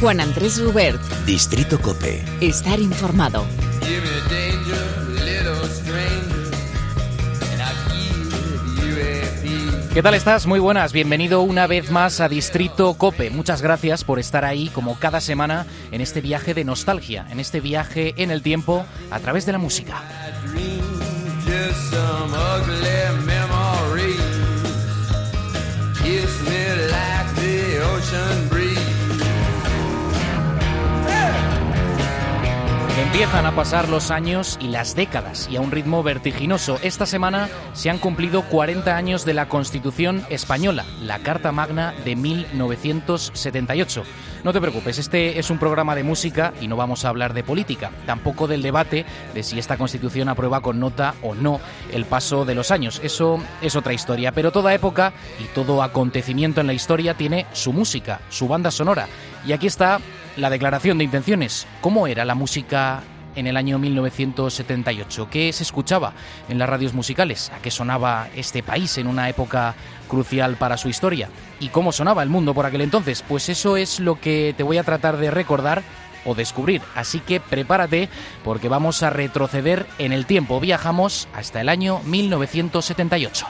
Juan Andrés Rubert. Distrito Cope. Estar informado. ¿Qué tal estás? Muy buenas. Bienvenido una vez más a Distrito Cope. Muchas gracias por estar ahí como cada semana en este viaje de nostalgia, en este viaje en el tiempo a través de la música. Empiezan a pasar los años y las décadas y a un ritmo vertiginoso. Esta semana se han cumplido 40 años de la Constitución española, la Carta Magna de 1978. No te preocupes, este es un programa de música y no vamos a hablar de política, tampoco del debate de si esta Constitución aprueba con nota o no el paso de los años. Eso es otra historia, pero toda época y todo acontecimiento en la historia tiene su música, su banda sonora. Y aquí está la declaración de intenciones. ¿Cómo era la música en el año 1978? ¿Qué se escuchaba en las radios musicales? ¿A qué sonaba este país en una época crucial para su historia? ¿Y cómo sonaba el mundo por aquel entonces? Pues eso es lo que te voy a tratar de recordar o descubrir. Así que prepárate porque vamos a retroceder en el tiempo. Viajamos hasta el año 1978.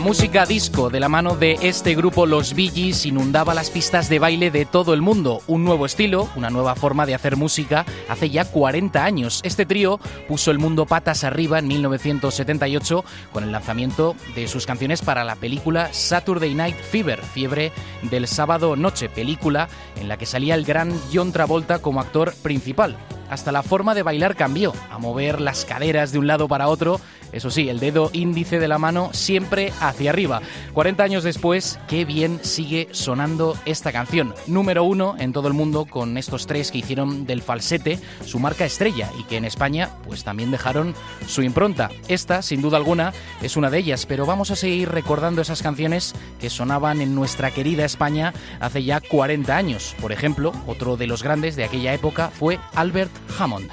Música disco de la mano de este grupo Los Gees inundaba las pistas de baile de todo el mundo. Un nuevo estilo, una nueva forma de hacer música hace ya 40 años. Este trío puso el mundo patas arriba en 1978 con el lanzamiento de sus canciones para la película Saturday Night Fever, Fiebre del sábado noche, película en la que salía el gran John Travolta como actor principal. Hasta la forma de bailar cambió, a mover las caderas de un lado para otro eso sí, el dedo índice de la mano siempre hacia arriba. 40 años después, qué bien sigue sonando esta canción. Número uno en todo el mundo con estos tres que hicieron del falsete su marca estrella y que en España pues también dejaron su impronta. Esta, sin duda alguna, es una de ellas, pero vamos a seguir recordando esas canciones que sonaban en nuestra querida España hace ya 40 años. Por ejemplo, otro de los grandes de aquella época fue Albert Hammond.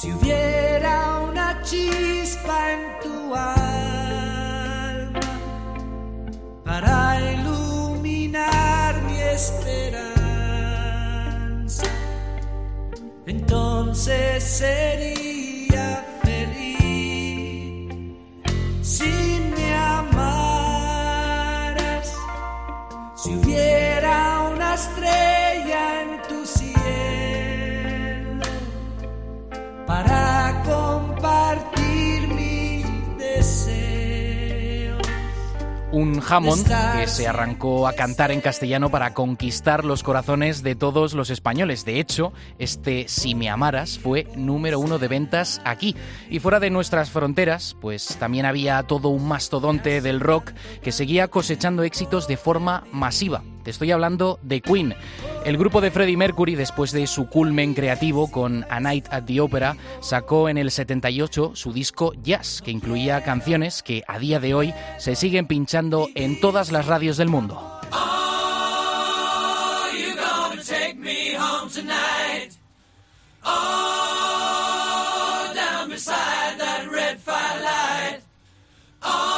Si hubiera una chispa en tu alma para iluminar mi esperanza, entonces sería feliz. Si me amaras, si hubiera estrella en tu cielo para compartir mis deseos. Un Hammond que se arrancó a cantar en castellano para conquistar los corazones de todos los españoles. De hecho, este Si me amaras fue número uno de ventas aquí. Y fuera de nuestras fronteras, pues también había todo un mastodonte del rock que seguía cosechando éxitos de forma masiva. Te estoy hablando de Queen. El grupo de Freddie Mercury, después de su culmen creativo con A Night at the Opera, sacó en el 78 su disco Jazz, que incluía canciones que a día de hoy se siguen pinchando en todas las radios del mundo. Oh, down beside that red firelight. Oh.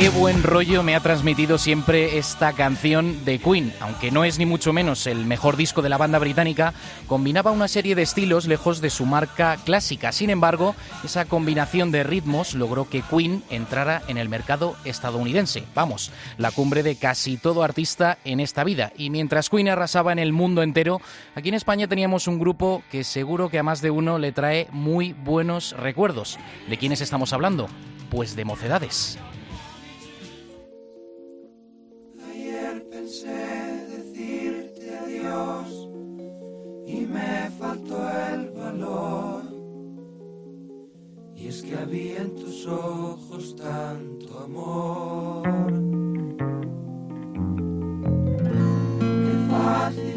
Qué buen rollo me ha transmitido siempre esta canción de Queen. Aunque no es ni mucho menos el mejor disco de la banda británica, combinaba una serie de estilos lejos de su marca clásica. Sin embargo, esa combinación de ritmos logró que Queen entrara en el mercado estadounidense. Vamos, la cumbre de casi todo artista en esta vida. Y mientras Queen arrasaba en el mundo entero, aquí en España teníamos un grupo que seguro que a más de uno le trae muy buenos recuerdos. ¿De quiénes estamos hablando? Pues de mocedades. Pensé decirte adiós y me faltó el valor. Y es que había en tus ojos tanto amor. Qué fácil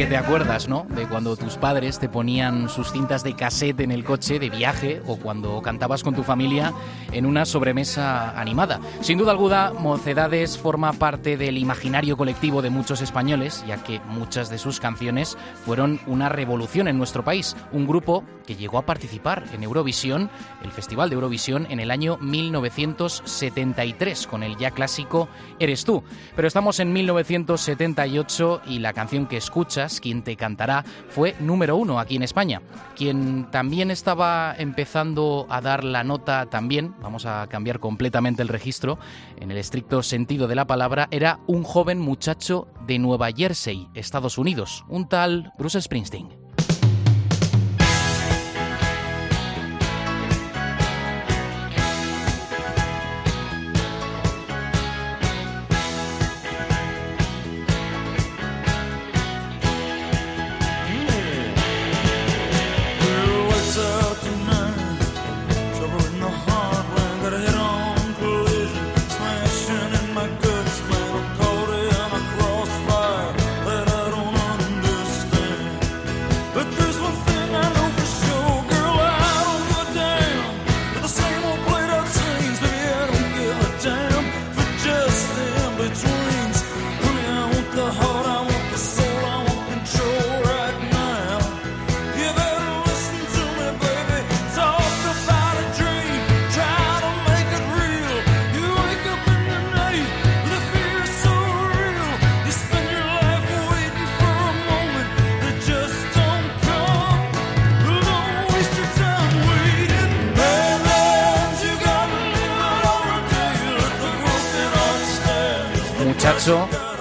que te acuerdas, ¿no? De cuando tus padres te ponían sus cintas de cassette en el coche de viaje o cuando cantabas con tu familia en una sobremesa animada. Sin duda alguna, Mocedades forma parte del imaginario colectivo de muchos españoles, ya que muchas de sus canciones fueron una revolución en nuestro país. Un grupo que llegó a participar en Eurovisión, el Festival de Eurovisión, en el año 1973 con el ya clásico Eres tú. Pero estamos en 1978 y la canción que escucha quien te cantará, fue número uno aquí en España. Quien también estaba empezando a dar la nota también, vamos a cambiar completamente el registro, en el estricto sentido de la palabra, era un joven muchacho de Nueva Jersey, Estados Unidos, un tal Bruce Springsteen.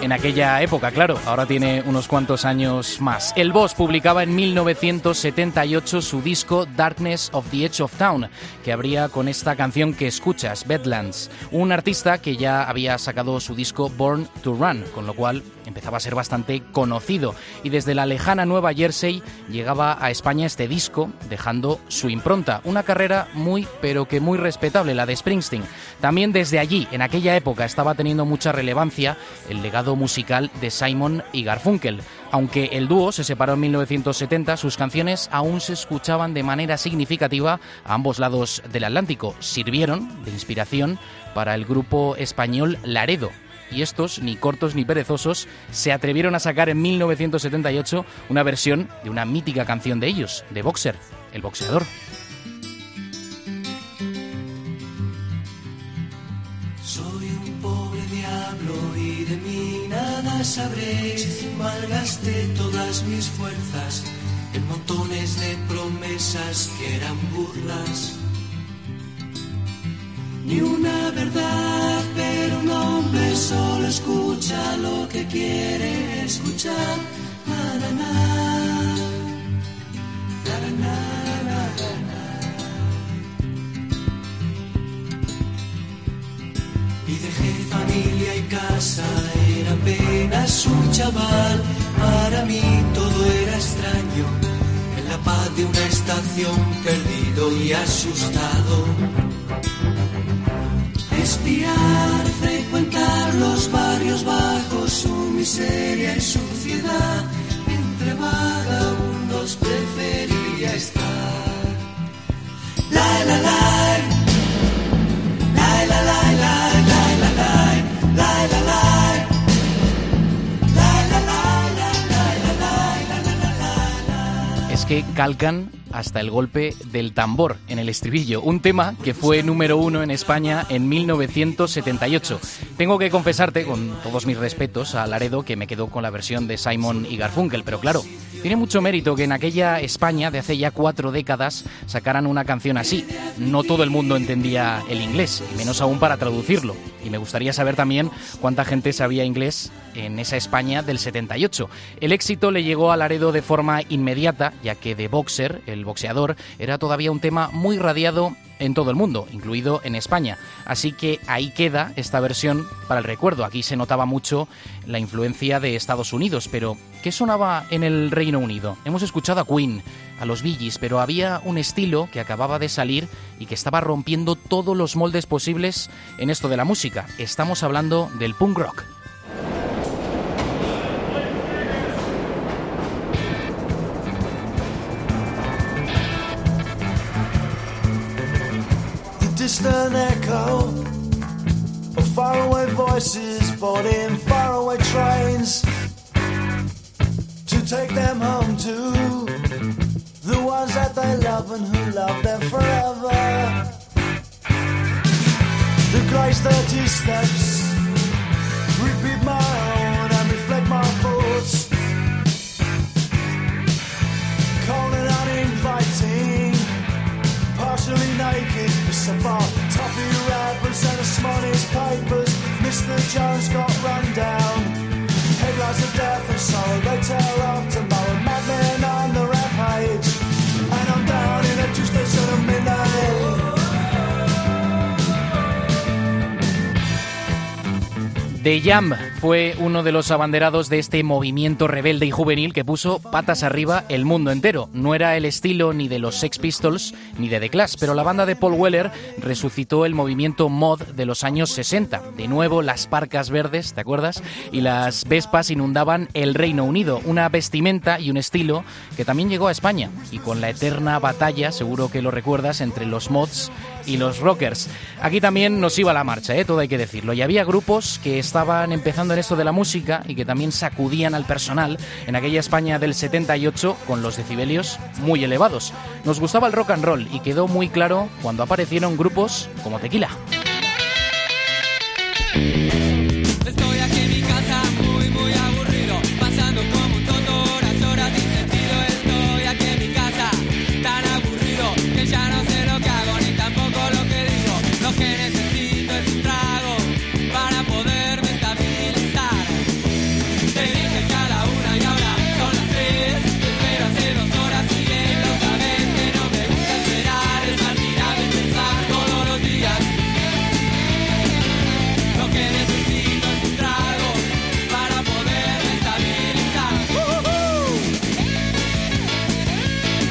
En aquella época, claro, ahora tiene unos cuantos años más. El Boss publicaba en 1978 su disco Darkness of the Edge of Town, que abría con esta canción que escuchas, Bedlands, un artista que ya había sacado su disco Born to Run, con lo cual empezaba a ser bastante conocido y desde la lejana Nueva Jersey llegaba a España este disco dejando su impronta, una carrera muy pero que muy respetable la de Springsteen. También desde allí, en aquella época, estaba teniendo mucha relevancia el legado musical de Simon y Garfunkel. Aunque el dúo se separó en 1970, sus canciones aún se escuchaban de manera significativa a ambos lados del Atlántico. Sirvieron de inspiración para el grupo español Laredo, y estos, ni cortos ni perezosos, se atrevieron a sacar en 1978 una versión de una mítica canción de ellos, de Boxer, el boxeador. Soy un pobre diablo y de mí nada sabréis, malgasté todas mis fuerzas en montones de promesas que eran burlas ni una verdad, pero un hombre solo escucha lo que quiere escuchar. y dejé familia y casa, era apenas un chaval, para mí todo era extraño, en la paz de una estación perdido y asustado espiar, frecuentar los barrios bajos, su miseria y suciedad, entre vagabundos preferiría estar. La la la, la la la la. que calcan hasta el golpe del tambor en el estribillo, un tema que fue número uno en España en 1978. Tengo que confesarte, con todos mis respetos, a Laredo que me quedó con la versión de Simon y Garfunkel, pero claro, tiene mucho mérito que en aquella España de hace ya cuatro décadas sacaran una canción así. No todo el mundo entendía el inglés, y menos aún para traducirlo. Y me gustaría saber también cuánta gente sabía inglés en esa España del 78. El éxito le llegó a Laredo de forma inmediata, ya que The Boxer, el boxeador, era todavía un tema muy radiado en todo el mundo, incluido en España. Así que ahí queda esta versión para el recuerdo. Aquí se notaba mucho la influencia de Estados Unidos, pero ¿qué sonaba en el Reino Unido? Hemos escuchado a Queen, a los Bee pero había un estilo que acababa de salir y que estaba rompiendo todos los moldes posibles en esto de la música. Estamos hablando del punk rock. Distant echo of faraway voices boarding faraway trains to take them home to the ones that they love and who love them forever. The grace thirty steps repeat my own and reflect my thoughts. Cold Jones got run down. Headlines of death and sorrow. They tell of The Jam fue uno de los abanderados de este movimiento rebelde y juvenil que puso patas arriba el mundo entero. No era el estilo ni de los Sex Pistols ni de The Clash, pero la banda de Paul Weller resucitó el movimiento mod de los años 60. De nuevo, las parcas verdes, ¿te acuerdas? Y las vespas inundaban el Reino Unido, una vestimenta y un estilo que también llegó a España. Y con la eterna batalla, seguro que lo recuerdas, entre los mods y los rockers. Aquí también nos iba la marcha, ¿eh? todo hay que decirlo. Y había grupos que estaban empezando en esto de la música y que también sacudían al personal en aquella España del 78 con los decibelios muy elevados. Nos gustaba el rock and roll y quedó muy claro cuando aparecieron grupos como Tequila.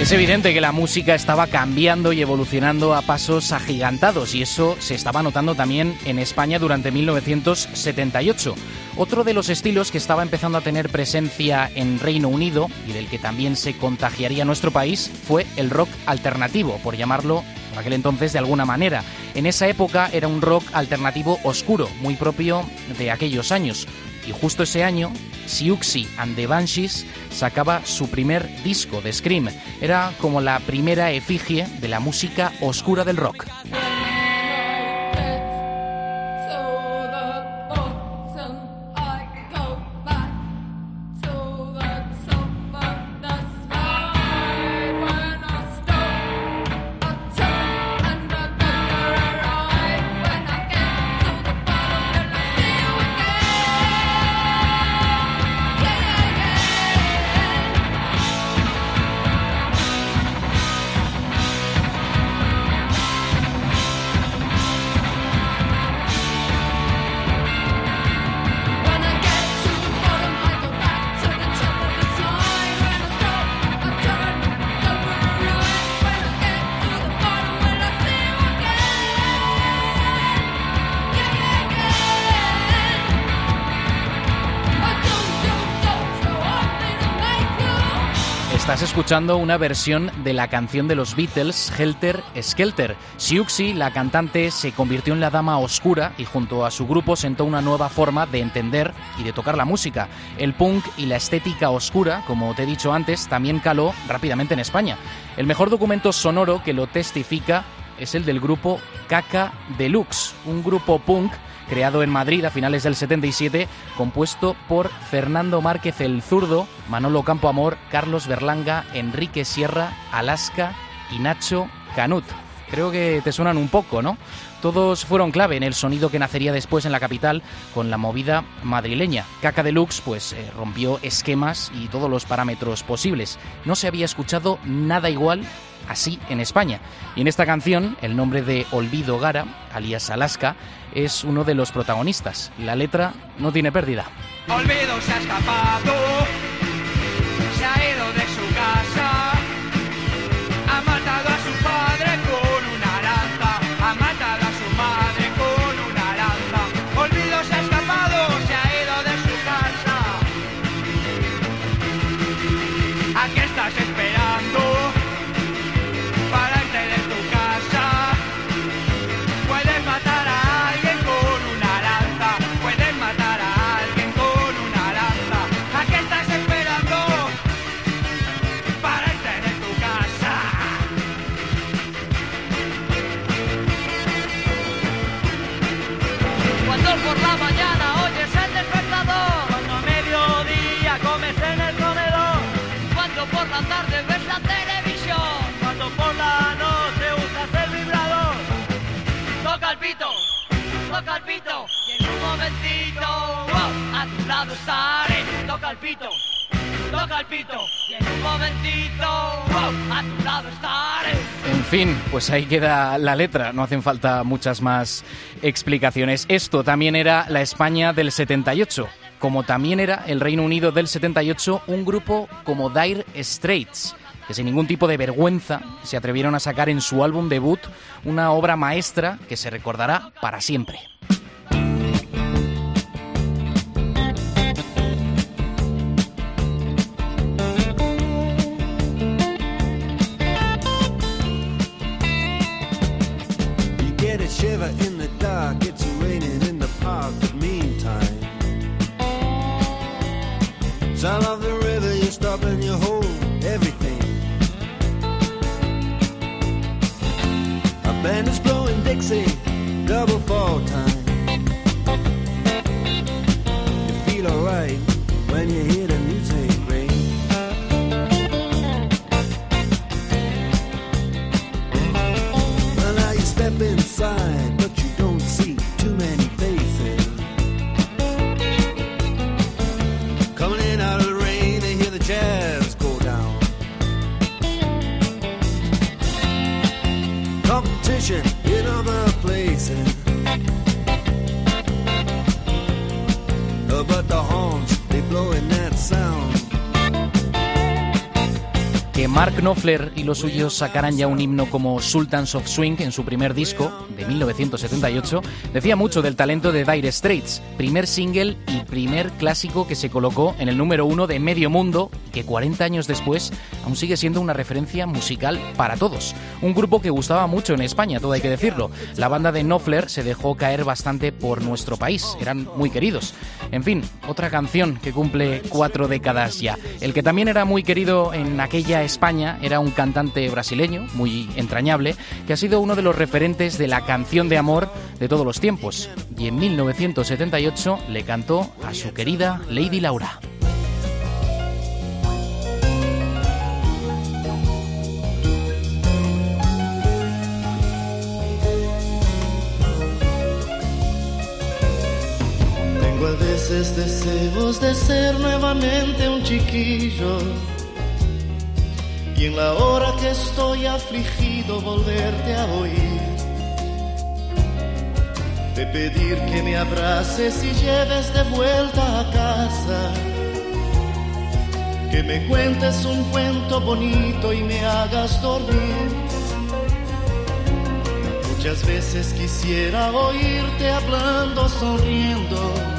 Es evidente que la música estaba cambiando y evolucionando a pasos agigantados y eso se estaba notando también en España durante 1978. Otro de los estilos que estaba empezando a tener presencia en Reino Unido y del que también se contagiaría nuestro país fue el rock alternativo, por llamarlo por aquel entonces de alguna manera. En esa época era un rock alternativo oscuro, muy propio de aquellos años. Y justo ese año, Siuxi and the Banshees sacaba su primer disco de Scream. Era como la primera efigie de la música oscura del rock. Estás escuchando una versión de la canción de los Beatles, Helter Skelter. Siouxsie, la cantante, se convirtió en la dama oscura y junto a su grupo sentó una nueva forma de entender y de tocar la música. El punk y la estética oscura, como te he dicho antes, también caló rápidamente en España. El mejor documento sonoro que lo testifica es el del grupo Caca Deluxe, un grupo punk creado en Madrid a finales del 77, compuesto por Fernando Márquez el Zurdo, Manolo Campoamor, Carlos Berlanga, Enrique Sierra, Alaska y Nacho Canut. Creo que te suenan un poco, ¿no? Todos fueron clave en el sonido que nacería después en la capital con la movida madrileña. Caca Deluxe pues eh, rompió esquemas y todos los parámetros posibles. No se había escuchado nada igual así en España. Y en esta canción, el nombre de Olvido Gara, alias Alaska, es uno de los protagonistas. La letra no tiene pérdida. Olvido se ha escapado, Momentito, wow, a tu lado estaré. Toca el pito, toca el pito. Y en un momentito, a tu lado estaré. En fin, pues ahí queda la letra, no hacen falta muchas más explicaciones. Esto también era la España del 78, como también era el Reino Unido del 78, un grupo como Dire Straits, que sin ningún tipo de vergüenza se atrevieron a sacar en su álbum debut una obra maestra que se recordará para siempre. Of the river, you stop and you hold everything. A band is blowing Dixie, double fall time. Y los suyos sacaran ya un himno como Sultans of Swing en su primer disco, de 1978, decía mucho del talento de Dire Straits, primer single y primer clásico que se colocó en el número uno de medio mundo que 40 años después aún sigue siendo una referencia musical para todos. Un grupo que gustaba mucho en España, todo hay que decirlo. La banda de Knopfler se dejó caer bastante por nuestro país, eran muy queridos. En fin, otra canción que cumple cuatro décadas ya. El que también era muy querido en aquella España era un cantante brasileño, muy entrañable, que ha sido uno de los referentes de la canción de amor de todos los tiempos. Y en 1978 le cantó a su querida Lady Laura. Veces deseos de ser nuevamente un chiquillo y en la hora que estoy afligido volverte a oír. De pedir que me abraces y lleves de vuelta a casa. Que me cuentes un cuento bonito y me hagas dormir. Muchas veces quisiera oírte hablando, sonriendo.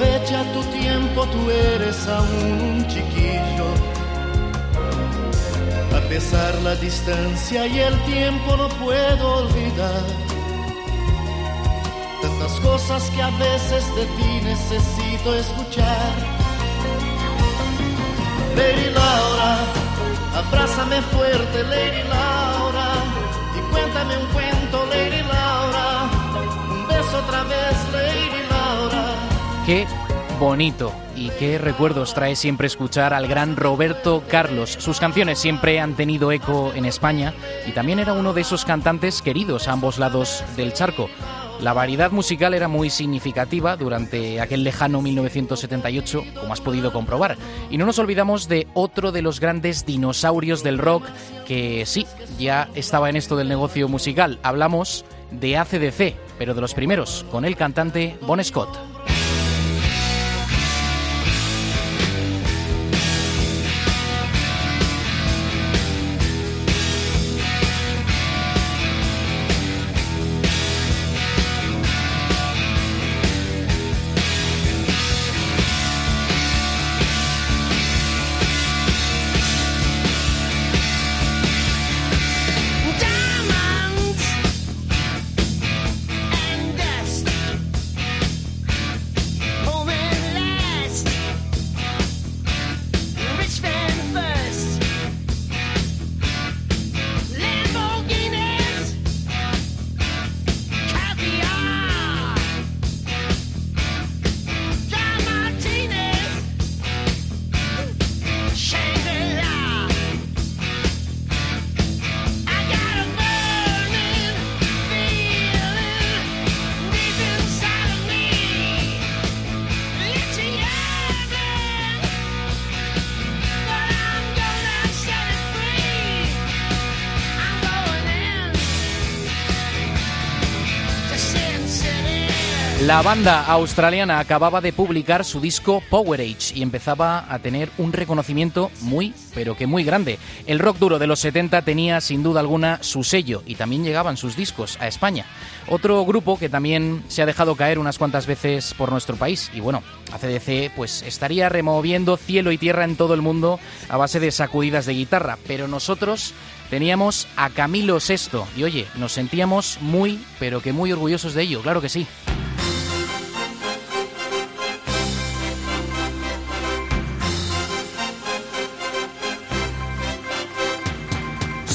Aprovecha tu tiempo, tú eres aún un chiquillo. A pesar la distancia y el tiempo no puedo olvidar. Tantas cosas que a veces de ti necesito escuchar. Lady Laura, abrázame fuerte, Lady Laura, y cuéntame un cuento, Qué bonito y qué recuerdos trae siempre escuchar al gran Roberto Carlos. Sus canciones siempre han tenido eco en España y también era uno de esos cantantes queridos a ambos lados del charco. La variedad musical era muy significativa durante aquel lejano 1978, como has podido comprobar. Y no nos olvidamos de otro de los grandes dinosaurios del rock que sí, ya estaba en esto del negocio musical. Hablamos de ACDC, pero de los primeros, con el cantante Bon Scott. La banda australiana acababa de publicar su disco Power Age y empezaba a tener un reconocimiento muy, pero que muy grande. El rock duro de los 70 tenía sin duda alguna su sello y también llegaban sus discos a España. Otro grupo que también se ha dejado caer unas cuantas veces por nuestro país y bueno, ACDC pues estaría removiendo cielo y tierra en todo el mundo a base de sacudidas de guitarra, pero nosotros teníamos a Camilo VI y oye, nos sentíamos muy, pero que muy orgullosos de ello, claro que sí.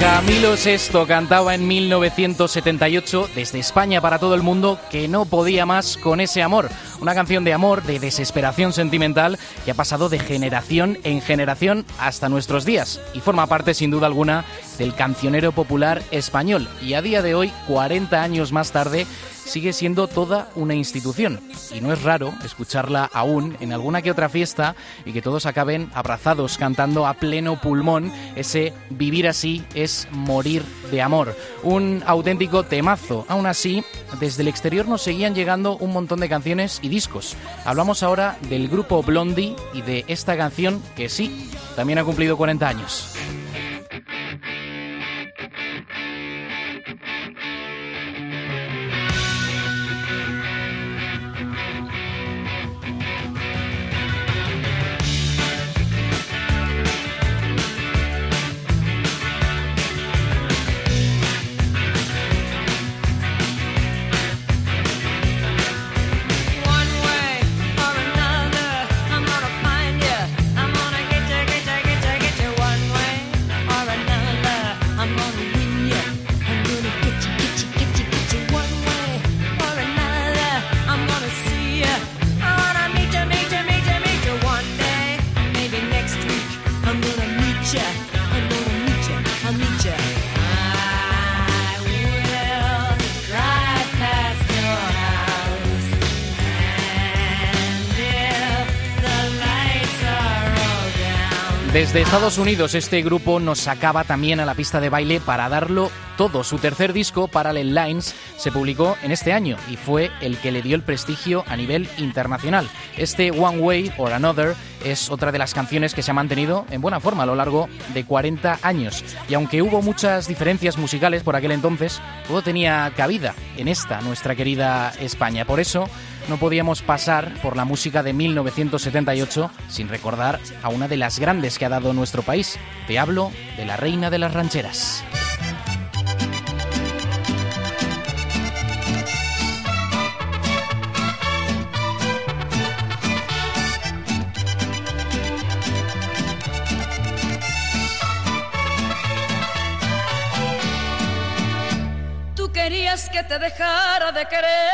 Camilo VI cantaba en 1978 desde España para todo el mundo que no podía más con ese amor. Una canción de amor, de desesperación sentimental que ha pasado de generación en generación hasta nuestros días y forma parte sin duda alguna del cancionero popular español. Y a día de hoy, 40 años más tarde, sigue siendo toda una institución. Y no es raro escucharla aún en alguna que otra fiesta y que todos acaben abrazados cantando a pleno pulmón ese vivir así es morir de amor. Un auténtico temazo. Aún así, desde el exterior nos seguían llegando un montón de canciones y discos. Hablamos ahora del grupo Blondie y de esta canción que sí, también ha cumplido 40 años. Desde Estados Unidos este grupo nos sacaba también a la pista de baile para darlo todo. Su tercer disco, Parallel Lines, se publicó en este año y fue el que le dio el prestigio a nivel internacional. Este One Way or Another es otra de las canciones que se ha mantenido en buena forma a lo largo de 40 años. Y aunque hubo muchas diferencias musicales por aquel entonces, todo tenía cabida en esta, nuestra querida España. Por eso no podíamos pasar por la música de 1978 sin recordar a una de las grandes que ha dado nuestro país. Te hablo de la reina de las rancheras. Tú querías que te dejara de querer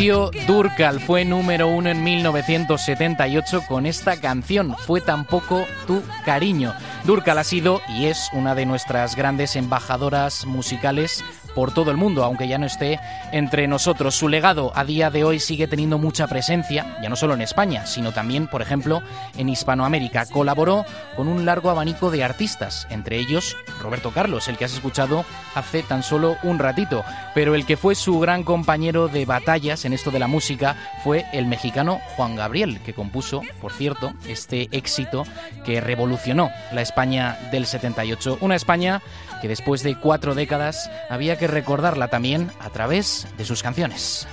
Rocío Durcal fue número uno en 1978 con esta canción, Fue tampoco tu cariño. Durcal ha sido y es una de nuestras grandes embajadoras musicales por todo el mundo, aunque ya no esté entre nosotros. Su legado a día de hoy sigue teniendo mucha presencia, ya no solo en España, sino también, por ejemplo, en Hispanoamérica. Colaboró con un largo abanico de artistas, entre ellos Roberto Carlos, el que has escuchado hace tan solo un ratito, pero el que fue su gran compañero de batallas en esto de la música fue el mexicano Juan Gabriel, que compuso, por cierto, este éxito que revolucionó la España del 78. Una España que después de cuatro décadas había que recordarla también a través de sus canciones.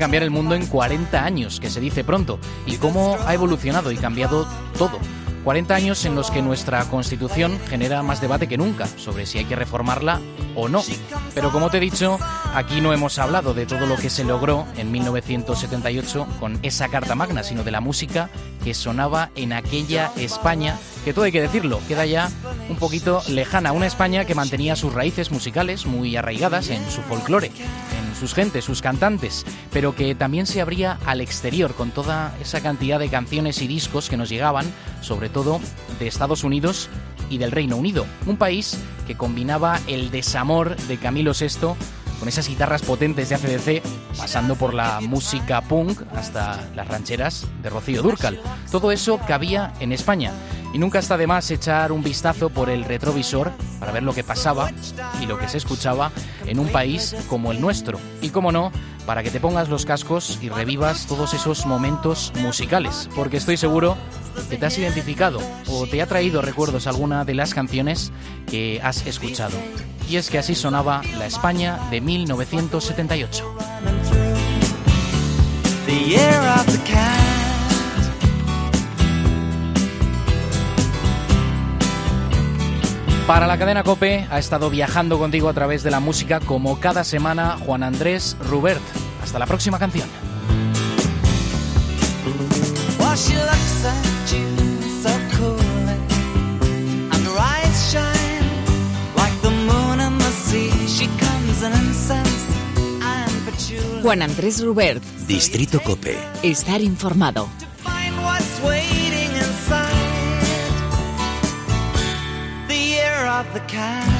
Cambiar el mundo en 40 años, que se dice pronto, y cómo ha evolucionado y cambiado todo. 40 años en los que nuestra Constitución genera más debate que nunca sobre si hay que reformarla o no. Pero como te he dicho, aquí no hemos hablado de todo lo que se logró en 1978 con esa Carta Magna, sino de la música que sonaba en aquella España, que todo hay que decirlo, queda ya un poquito lejana. Una España que mantenía sus raíces musicales muy arraigadas en su folclore, sus gentes, sus cantantes, pero que también se abría al exterior con toda esa cantidad de canciones y discos que nos llegaban, sobre todo de Estados Unidos y del Reino Unido, un país que combinaba el desamor de Camilo VI con esas guitarras potentes de ACDC, pasando por la música punk hasta las rancheras de Rocío Durcal. Todo eso cabía en España y nunca está de más echar un vistazo por el retrovisor para ver lo que pasaba y lo que se escuchaba en un país como el nuestro. Y como no, para que te pongas los cascos y revivas todos esos momentos musicales, porque estoy seguro que te has identificado o te ha traído recuerdos alguna de las canciones que has escuchado. Y es que así sonaba la España de 1978. Para la cadena Cope ha estado viajando contigo a través de la música como cada semana Juan Andrés Rubert. Hasta la próxima canción. Juan Andrés Rubert, Distrito Cope. estar informado. The year of the cat.